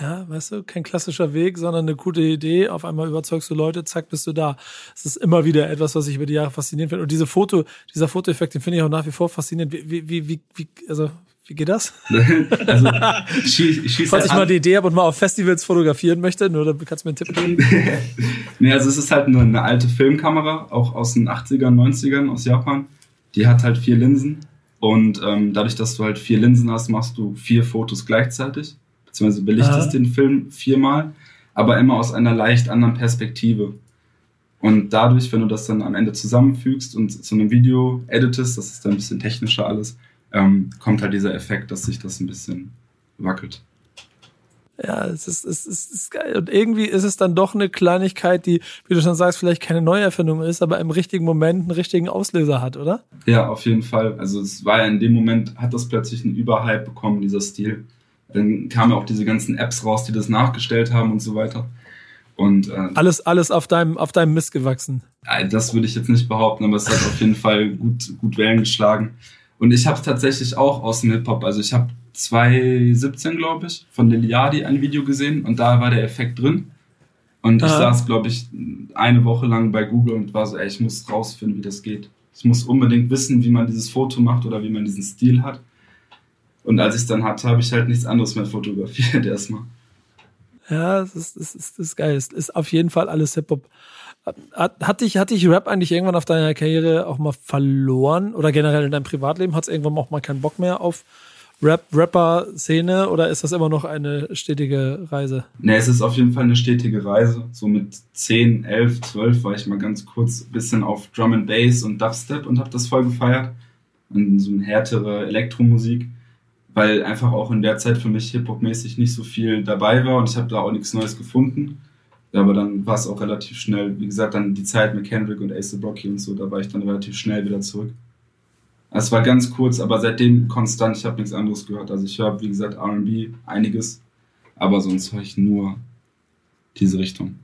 Ja, weißt du, kein klassischer Weg, sondern eine gute Idee. Auf einmal überzeugst du Leute, zack, bist du da. Es ist immer wieder etwas, was ich über die Jahre faszinierend finde. Und diese Foto, dieser Fotoeffekt, den finde ich auch nach wie vor faszinierend. Wie, wie, wie, wie, also wie geht das? also, schieß, schieß Falls ich mal die Idee habe und mal auf Festivals fotografieren möchte, nur dann kannst du mir einen Tipp geben. nee, also es ist halt eine, eine, alte Filmkamera, auch aus den 80ern, 90ern aus Japan. Die hat halt vier Linsen. Und ähm, dadurch, dass du halt vier Linsen hast, machst du vier Fotos gleichzeitig. Beziehungsweise belichtest ah. den Film viermal, aber immer aus einer leicht anderen Perspektive. Und dadurch, wenn du das dann am Ende zusammenfügst und zu einem Video editest, das ist dann ein bisschen technischer alles, ähm, kommt halt dieser Effekt, dass sich das ein bisschen wackelt. Ja, es ist, es, ist, es ist geil. Und irgendwie ist es dann doch eine Kleinigkeit, die, wie du schon sagst, vielleicht keine Neuerfindung ist, aber im richtigen Moment einen richtigen Auslöser hat, oder? Ja, auf jeden Fall. Also es war ja in dem Moment, hat das plötzlich einen Überhype bekommen, dieser Stil. Dann kamen ja auch diese ganzen Apps raus, die das nachgestellt haben und so weiter. Und, äh, alles, alles auf deinem, auf deinem Mist gewachsen. Das würde ich jetzt nicht behaupten, aber es hat auf jeden Fall gut, gut Wellen geschlagen. Und ich habe es tatsächlich auch aus dem Hip-Hop. Also ich habe 2017, glaube ich, von Liliadi ein Video gesehen und da war der Effekt drin. Und ich Aha. saß, glaube ich, eine Woche lang bei Google und war so, ey, ich muss rausfinden, wie das geht. Ich muss unbedingt wissen, wie man dieses Foto macht oder wie man diesen Stil hat. Und als ich es dann hatte, habe ich halt nichts anderes mehr fotografiert erstmal. Ja, das ist, das ist, das ist geil. Es ist auf jeden Fall alles Hip-Hop. Hat, hat, dich, hat dich Rap eigentlich irgendwann auf deiner Karriere auch mal verloren? Oder generell in deinem Privatleben? Hat es irgendwann auch mal keinen Bock mehr auf Rap, Rapper-Szene? Oder ist das immer noch eine stetige Reise? Ne, es ist auf jeden Fall eine stetige Reise. So mit 10, 11, 12 war ich mal ganz kurz ein bisschen auf Drum and Bass und Dubstep und habe das voll gefeiert. Und so eine härtere Elektromusik. Weil einfach auch in der Zeit für mich Hip-Hop-mäßig nicht so viel dabei war und ich habe da auch nichts Neues gefunden. Aber dann war es auch relativ schnell. Wie gesagt, dann die Zeit mit Kendrick und Ace Brocky und so, da war ich dann relativ schnell wieder zurück. Es war ganz kurz, aber seitdem konstant, ich habe nichts anderes gehört. Also ich höre, wie gesagt, RB, einiges, aber sonst höre ich nur diese Richtung.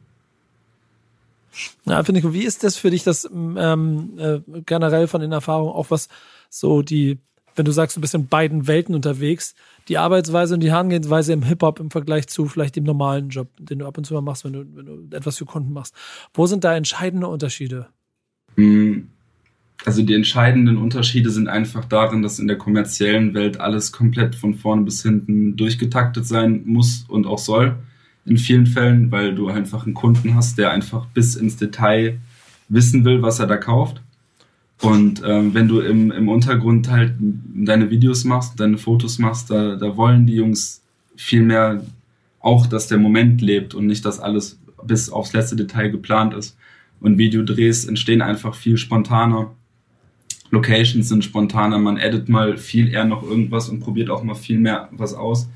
Ja, finde ich, wie ist das für dich, das ähm, äh, generell von den Erfahrungen auch was so die wenn du sagst, du bist in beiden Welten unterwegs, die Arbeitsweise und die Herangehensweise im Hip-Hop im Vergleich zu vielleicht dem normalen Job, den du ab und zu mal machst, wenn du, wenn du etwas für Kunden machst. Wo sind da entscheidende Unterschiede? Hm, also die entscheidenden Unterschiede sind einfach darin, dass in der kommerziellen Welt alles komplett von vorne bis hinten durchgetaktet sein muss und auch soll. In vielen Fällen, weil du einfach einen Kunden hast, der einfach bis ins Detail wissen will, was er da kauft. Und ähm, wenn du im, im Untergrund halt deine Videos machst, deine Fotos machst, da, da wollen die Jungs viel mehr auch, dass der Moment lebt und nicht, dass alles bis aufs letzte Detail geplant ist. Und Videodrehs entstehen einfach viel spontaner. Locations sind spontaner, man edit mal viel eher noch irgendwas und probiert auch mal viel mehr was aus.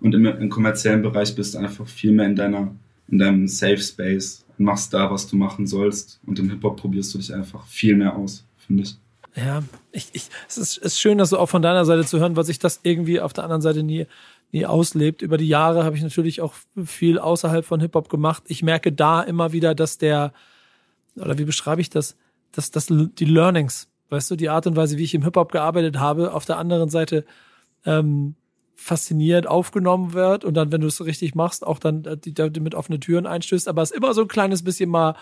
Und im, im kommerziellen Bereich bist du einfach viel mehr in deiner, in deinem Safe Space und machst da, was du machen sollst. Und im Hip-Hop probierst du dich einfach viel mehr aus, finde ich. Ja, ich, ich, es ist, ist schön, dass du auch von deiner Seite zu hören, weil sich das irgendwie auf der anderen Seite nie, nie auslebt. Über die Jahre habe ich natürlich auch viel außerhalb von Hip-Hop gemacht. Ich merke da immer wieder, dass der, oder wie beschreibe ich das, dass, dass die Learnings, weißt du, die Art und Weise, wie ich im Hip-Hop gearbeitet habe, auf der anderen Seite ähm, fasziniert aufgenommen wird und dann, wenn du es richtig machst, auch dann äh, die, die mit offene Türen einstößt, aber es immer so ein kleines bisschen mal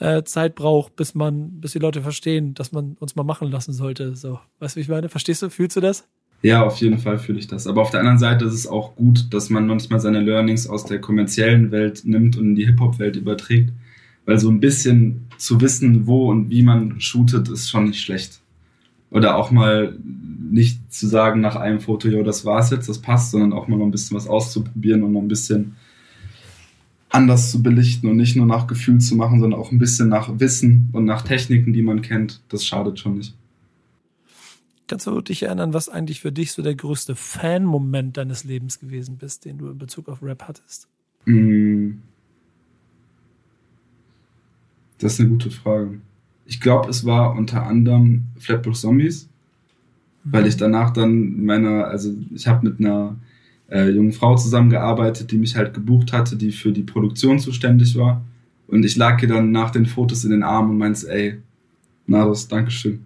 äh, Zeit braucht, bis man, bis die Leute verstehen, dass man uns mal machen lassen sollte. So, weißt du, wie ich meine? Verstehst du? Fühlst du das? Ja, auf jeden Fall fühle ich das. Aber auf der anderen Seite ist es auch gut, dass man manchmal seine Learnings aus der kommerziellen Welt nimmt und in die Hip-Hop-Welt überträgt. Weil so ein bisschen zu wissen, wo und wie man shootet, ist schon nicht schlecht. Oder auch mal nicht zu sagen nach einem Foto, jo, das war's jetzt, das passt, sondern auch mal noch ein bisschen was auszuprobieren und noch ein bisschen anders zu belichten und nicht nur nach Gefühl zu machen, sondern auch ein bisschen nach Wissen und nach Techniken, die man kennt. Das schadet schon nicht. Kannst du dich erinnern, was eigentlich für dich so der größte Fan-Moment deines Lebens gewesen bist, den du in Bezug auf Rap hattest? Mm. Das ist eine gute Frage. Ich glaube, es war unter anderem Flatbush Zombies, mhm. weil ich danach dann meiner, also ich habe mit einer äh, jungen Frau zusammengearbeitet, die mich halt gebucht hatte, die für die Produktion zuständig war. Und ich lag ihr dann nach den Fotos in den Armen und meinte, ey, Nados, Dankeschön.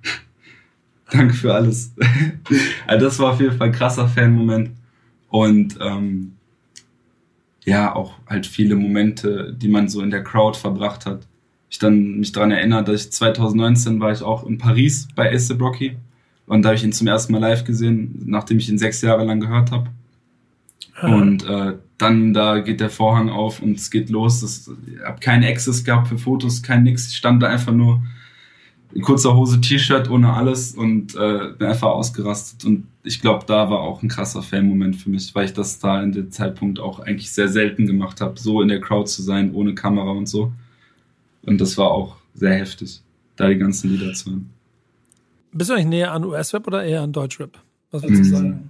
Danke für alles. also das war auf jeden Fall ein krasser Fan-Moment. Und ähm, ja, auch halt viele Momente, die man so in der Crowd verbracht hat. Ich dann mich daran erinnert, dass ich 2019 war ich auch in Paris bei Ace Brocky und da habe ich ihn zum ersten Mal live gesehen, nachdem ich ihn sechs Jahre lang gehört habe. Und äh, dann da geht der Vorhang auf und es geht los. Das, ich habe keinen Access gehabt für Fotos, kein nix. Ich stand da einfach nur in kurzer Hose, T-Shirt, ohne alles und äh, bin einfach ausgerastet. Und ich glaube, da war auch ein krasser Fan-Moment für mich, weil ich das da in dem Zeitpunkt auch eigentlich sehr selten gemacht habe, so in der Crowd zu sein, ohne Kamera und so. Und das war auch sehr heftig, da die ganzen Lieder zu hören. Bist du eigentlich näher an US-Rap oder eher an Deutsch-Rap? Was würdest du mhm. sagen?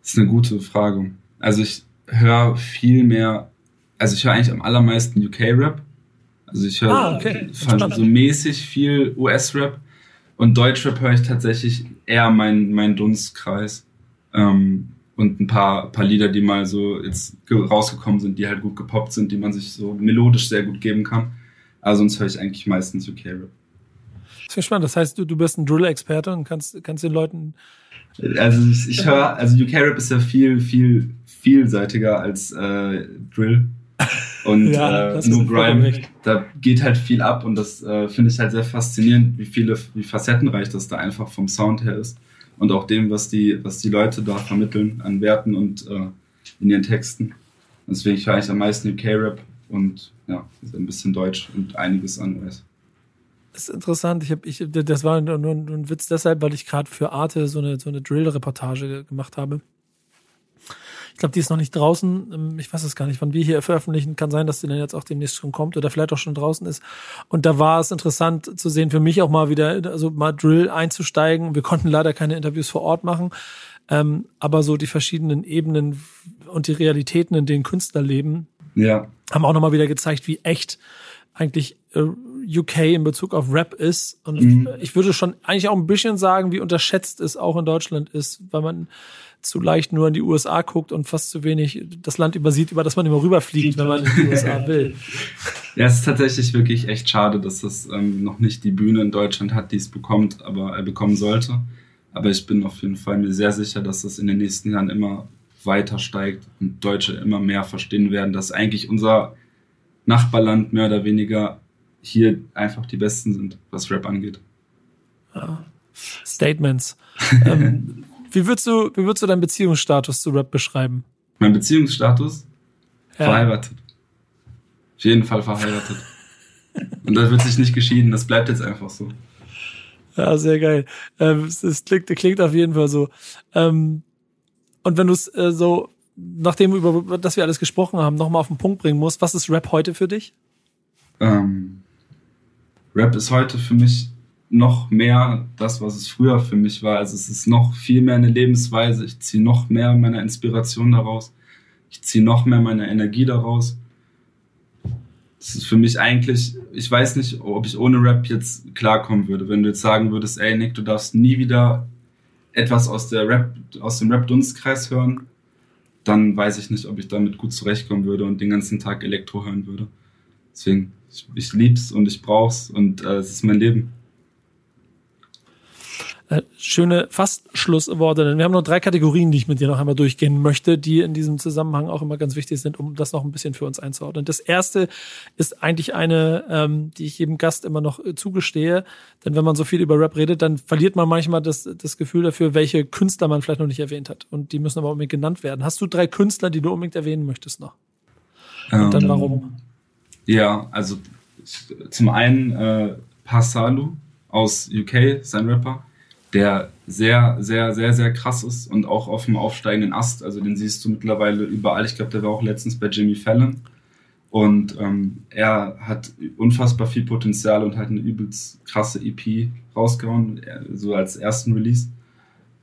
Das ist eine gute Frage. Also ich höre viel mehr, also ich höre eigentlich am allermeisten UK-Rap. Also ich höre ah, okay. so mäßig viel US-Rap und Deutsch-Rap höre ich tatsächlich eher mein, mein Dunstkreis. Ähm, und ein paar, paar Lieder, die mal so jetzt rausgekommen sind, die halt gut gepoppt sind, die man sich so melodisch sehr gut geben kann. Also sonst höre ich eigentlich meistens UK-Rap. Das ist spannend. Das heißt, du, du bist ein Drill-Experte und kannst, kannst den Leuten also ich, ich höre, also UK Rap ist ja viel, viel vielseitiger als äh, Drill und ja, äh, nur Grime. Da geht halt viel ab und das äh, finde ich halt sehr faszinierend, wie viele, wie facettenreich das da einfach vom Sound her ist und auch dem, was die, was die Leute da vermitteln an Werten und äh, in ihren Texten. Deswegen höre ich am meisten UK Rap und ja, ein bisschen Deutsch und einiges an US. Das ist interessant. Ich habe, ich, das war nur ein Witz deshalb, weil ich gerade für Arte so eine, so eine Drill-Reportage gemacht habe. Ich glaube, die ist noch nicht draußen. Ähm, ich weiß es gar nicht, wann wir hier veröffentlichen. Kann sein, dass die dann jetzt auch demnächst schon kommt oder vielleicht auch schon draußen ist. Und da war es interessant zu sehen, für mich auch mal wieder, also mal Drill einzusteigen. Wir konnten leider keine Interviews vor Ort machen. Ähm, aber so die verschiedenen Ebenen und die Realitäten, in denen Künstler leben, ja. haben auch nochmal wieder gezeigt, wie echt eigentlich äh, UK in Bezug auf Rap ist. Und mhm. ich würde schon eigentlich auch ein bisschen sagen, wie unterschätzt es auch in Deutschland ist, weil man zu leicht nur in die USA guckt und fast zu wenig das Land übersieht, über das man immer rüberfliegt, wenn man in die USA will. Ja, es ist tatsächlich wirklich echt schade, dass das ähm, noch nicht die Bühne in Deutschland hat, die es bekommt, aber er bekommen sollte. Aber ich bin auf jeden Fall mir sehr sicher, dass das in den nächsten Jahren immer weiter steigt und Deutsche immer mehr verstehen werden, dass eigentlich unser Nachbarland mehr oder weniger hier einfach die Besten sind, was Rap angeht. Ja. Statements. ähm, wie, würdest du, wie würdest du deinen Beziehungsstatus zu Rap beschreiben? Mein Beziehungsstatus? Ja. Verheiratet. Auf jeden Fall verheiratet. Und da wird sich nicht geschieden, das bleibt jetzt einfach so. Ja, sehr geil. Ähm, es, es klingt, klingt auf jeden Fall so. Ähm, und wenn du es äh, so nachdem über das wir alles gesprochen haben, nochmal auf den Punkt bringen musst, was ist Rap heute für dich? Ähm, Rap ist heute für mich noch mehr das, was es früher für mich war. Also es ist noch viel mehr eine Lebensweise. Ich ziehe noch mehr meiner Inspiration daraus. Ich ziehe noch mehr meine Energie daraus. Das ist für mich eigentlich, ich weiß nicht, ob ich ohne Rap jetzt klarkommen würde. Wenn du jetzt sagen würdest, ey Nick, du darfst nie wieder etwas aus der Rap, aus dem Rap-Dunstkreis hören, dann weiß ich nicht, ob ich damit gut zurechtkommen würde und den ganzen Tag Elektro hören würde. Deswegen, ich, ich lieb's und ich brauch's und äh, es ist mein Leben. Äh, schöne Fast-Schlussworte, denn wir haben noch drei Kategorien, die ich mit dir noch einmal durchgehen möchte, die in diesem Zusammenhang auch immer ganz wichtig sind, um das noch ein bisschen für uns einzuordnen. Das erste ist eigentlich eine, ähm, die ich jedem Gast immer noch äh, zugestehe, denn wenn man so viel über Rap redet, dann verliert man manchmal das, das Gefühl dafür, welche Künstler man vielleicht noch nicht erwähnt hat. Und die müssen aber unbedingt genannt werden. Hast du drei Künstler, die du unbedingt erwähnen möchtest noch? Und ähm, dann warum? Ja, also zum einen äh, Passalu aus UK, sein Rapper der sehr, sehr, sehr, sehr krass ist und auch auf dem aufsteigenden Ast. Also den siehst du mittlerweile überall. Ich glaube, der war auch letztens bei Jimmy Fallon. Und ähm, er hat unfassbar viel Potenzial und hat eine übelst krasse EP rausgehauen, so als ersten Release.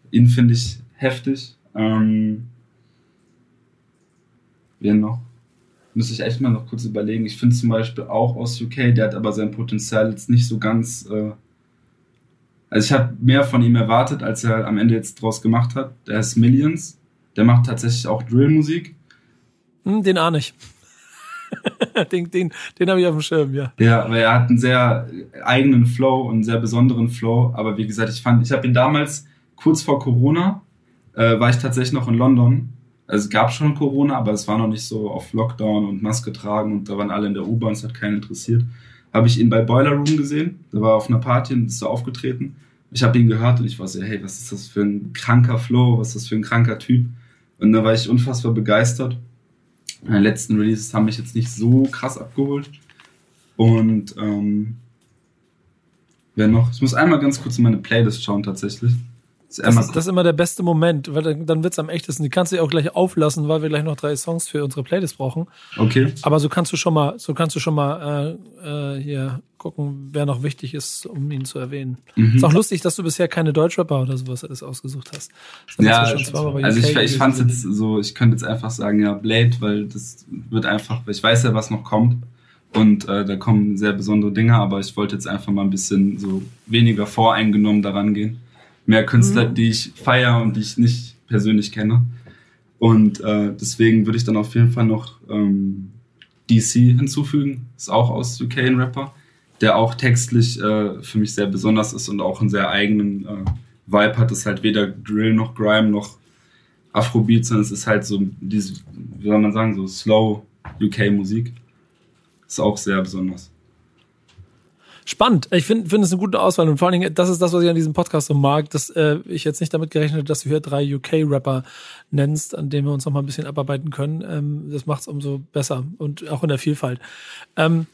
Ihn finde ich heftig. Ähm, wen noch? Muss ich echt mal noch kurz überlegen. Ich finde zum Beispiel auch aus UK, der hat aber sein Potenzial jetzt nicht so ganz äh, also ich habe mehr von ihm erwartet, als er am Ende jetzt draus gemacht hat. Der ist Millions. Der macht tatsächlich auch Drill-Musik. Hm, den ahne ich. den den, den habe ich auf dem Schirm, ja. Ja, aber er hat einen sehr eigenen Flow und einen sehr besonderen Flow. Aber wie gesagt, ich fand, ich habe ihn damals kurz vor Corona, äh, war ich tatsächlich noch in London. Also es gab schon Corona, aber es war noch nicht so auf Lockdown und Maske tragen und da waren alle in der U-Bahn, es hat keinen interessiert habe ich ihn bei Boiler Room gesehen. Da war auf einer Party und ist so aufgetreten. Ich habe ihn gehört und ich war so, hey, was ist das für ein kranker Flow, was ist das für ein kranker Typ? Und da war ich unfassbar begeistert. Meine letzten Releases haben mich jetzt nicht so krass abgeholt. Und ähm, wer noch? Ich muss einmal ganz kurz in meine Playlist schauen tatsächlich. Das ist, das ist immer der beste Moment, weil dann, dann wird's am echtesten. Die kannst du ja auch gleich auflassen, weil wir gleich noch drei Songs für unsere Playlist brauchen. Okay. Aber so kannst du schon mal, so kannst du schon mal äh, äh, hier gucken, wer noch wichtig ist, um ihn zu erwähnen. Mhm. Ist auch lustig, dass du bisher keine Deutschrapper oder sowas alles ausgesucht hast. Ja, also ich, ich fand jetzt so, ich könnte jetzt einfach sagen, ja, Blade, weil das wird einfach, ich weiß ja, was noch kommt. Und äh, da kommen sehr besondere Dinge, aber ich wollte jetzt einfach mal ein bisschen so weniger voreingenommen daran gehen mehr Künstler, mhm. die ich feiere und die ich nicht persönlich kenne. Und äh, deswegen würde ich dann auf jeden Fall noch ähm, DC hinzufügen. Ist auch aus UK ein Rapper, der auch textlich äh, für mich sehr besonders ist und auch einen sehr eigenen äh, Vibe hat. Ist halt weder Drill noch Grime noch Afrobeat, sondern es ist halt so diese, wie soll man sagen, so Slow UK Musik. Ist auch sehr besonders. Spannend. Ich finde finde es eine gute Auswahl und vor allen Dingen, das ist das, was ich an diesem Podcast so mag, dass äh, ich jetzt nicht damit gerechnet habe, dass du hier drei UK-Rapper nennst, an denen wir uns noch mal ein bisschen abarbeiten können. Ähm, das macht es umso besser und auch in der Vielfalt. Ähm,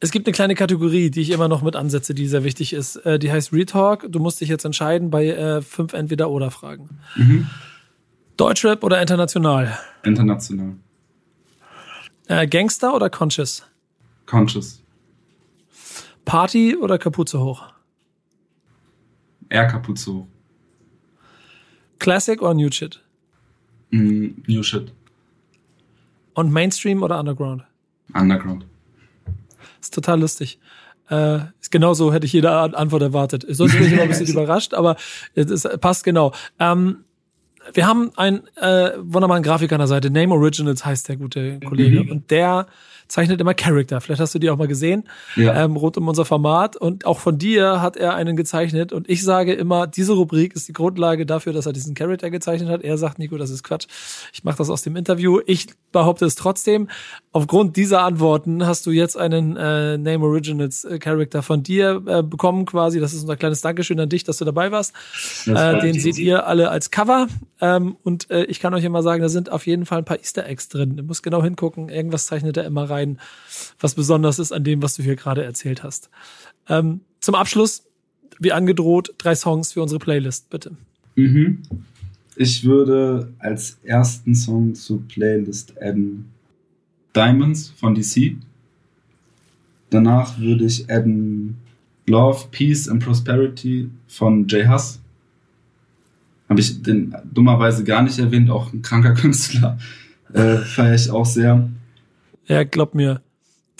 es gibt eine kleine Kategorie, die ich immer noch mit ansetze, die sehr wichtig ist. Äh, die heißt Retalk. Du musst dich jetzt entscheiden bei äh, fünf Entweder-Oder-Fragen. Mhm. Deutschrap oder international? International. Äh, Gangster oder Conscious? Conscious. Party oder Kapuze hoch? Eher Kapuze hoch. Classic oder New Shit? Mm, new Shit. Und Mainstream oder Underground? Underground. Ist total lustig. Äh, genauso hätte ich jede Antwort erwartet. Sonst bin ich immer ein bisschen überrascht, aber es passt genau. Ähm, wir haben einen äh, wunderbaren Grafiker an der Seite. Name Originals heißt der gute Kollege. Mhm. Und der zeichnet immer Charakter. Vielleicht hast du die auch mal gesehen, ja. ähm, rund um unser Format. Und auch von dir hat er einen gezeichnet. Und ich sage immer, diese Rubrik ist die Grundlage dafür, dass er diesen Charakter gezeichnet hat. Er sagt, Nico, das ist Quatsch. Ich mache das aus dem Interview. Ich behaupte es trotzdem. Aufgrund dieser Antworten hast du jetzt einen äh, Name Originals äh, Charakter von dir äh, bekommen quasi. Das ist unser kleines Dankeschön an dich, dass du dabei warst. Äh, den seht ihr alle als Cover. Ähm, und äh, ich kann euch immer sagen, da sind auf jeden Fall ein paar Easter Eggs drin. Du musst genau hingucken. Irgendwas zeichnet er immer rein was besonders ist an dem, was du hier gerade erzählt hast. Ähm, zum Abschluss, wie angedroht, drei Songs für unsere Playlist, bitte. Mhm. Ich würde als ersten Song zur Playlist adden Diamonds von DC. Danach würde ich adden Love, Peace and Prosperity von Jay Huss. Habe ich den dummerweise gar nicht erwähnt, auch ein kranker Künstler. Äh, Feiere ich auch sehr. Ja, glaub mir,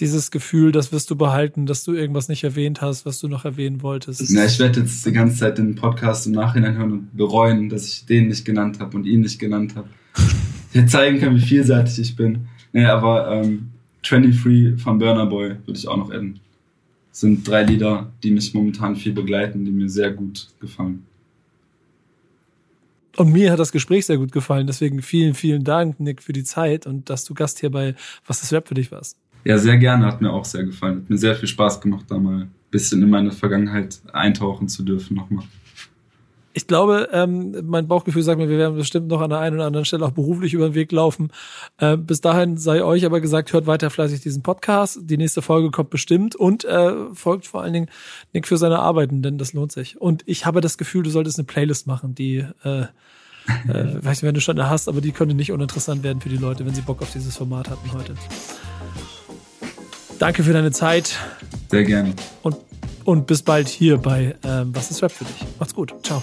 dieses Gefühl, das wirst du behalten, dass du irgendwas nicht erwähnt hast, was du noch erwähnen wolltest. Ja, ich werde jetzt die ganze Zeit den Podcast im Nachhinein hören und bereuen, dass ich den nicht genannt habe und ihn nicht genannt habe. Ich zeigen kann, wie vielseitig ich bin. Nee, aber ähm, 23 von Burner Boy würde ich auch noch adden. Das sind drei Lieder, die mich momentan viel begleiten, die mir sehr gut gefallen. Und mir hat das Gespräch sehr gut gefallen. Deswegen vielen, vielen Dank, Nick, für die Zeit und dass du Gast hier bei Was ist Rap für dich warst. Ja, sehr gerne. Hat mir auch sehr gefallen. Hat mir sehr viel Spaß gemacht, da mal ein bisschen in meine Vergangenheit eintauchen zu dürfen nochmal. Ich glaube, ähm, mein Bauchgefühl sagt mir, wir werden bestimmt noch an der einen oder anderen Stelle auch beruflich über den Weg laufen. Äh, bis dahin sei euch aber gesagt, hört weiter fleißig diesen Podcast. Die nächste Folge kommt bestimmt und äh, folgt vor allen Dingen Nick für seine Arbeiten, denn das lohnt sich. Und ich habe das Gefühl, du solltest eine Playlist machen, die äh, äh, weiß nicht, wenn du schon eine hast, aber die könnte nicht uninteressant werden für die Leute, wenn sie Bock auf dieses Format hatten heute. Danke für deine Zeit. Sehr gerne. Und, und bis bald hier bei ähm, Was ist Rap für dich? Macht's gut. Ciao.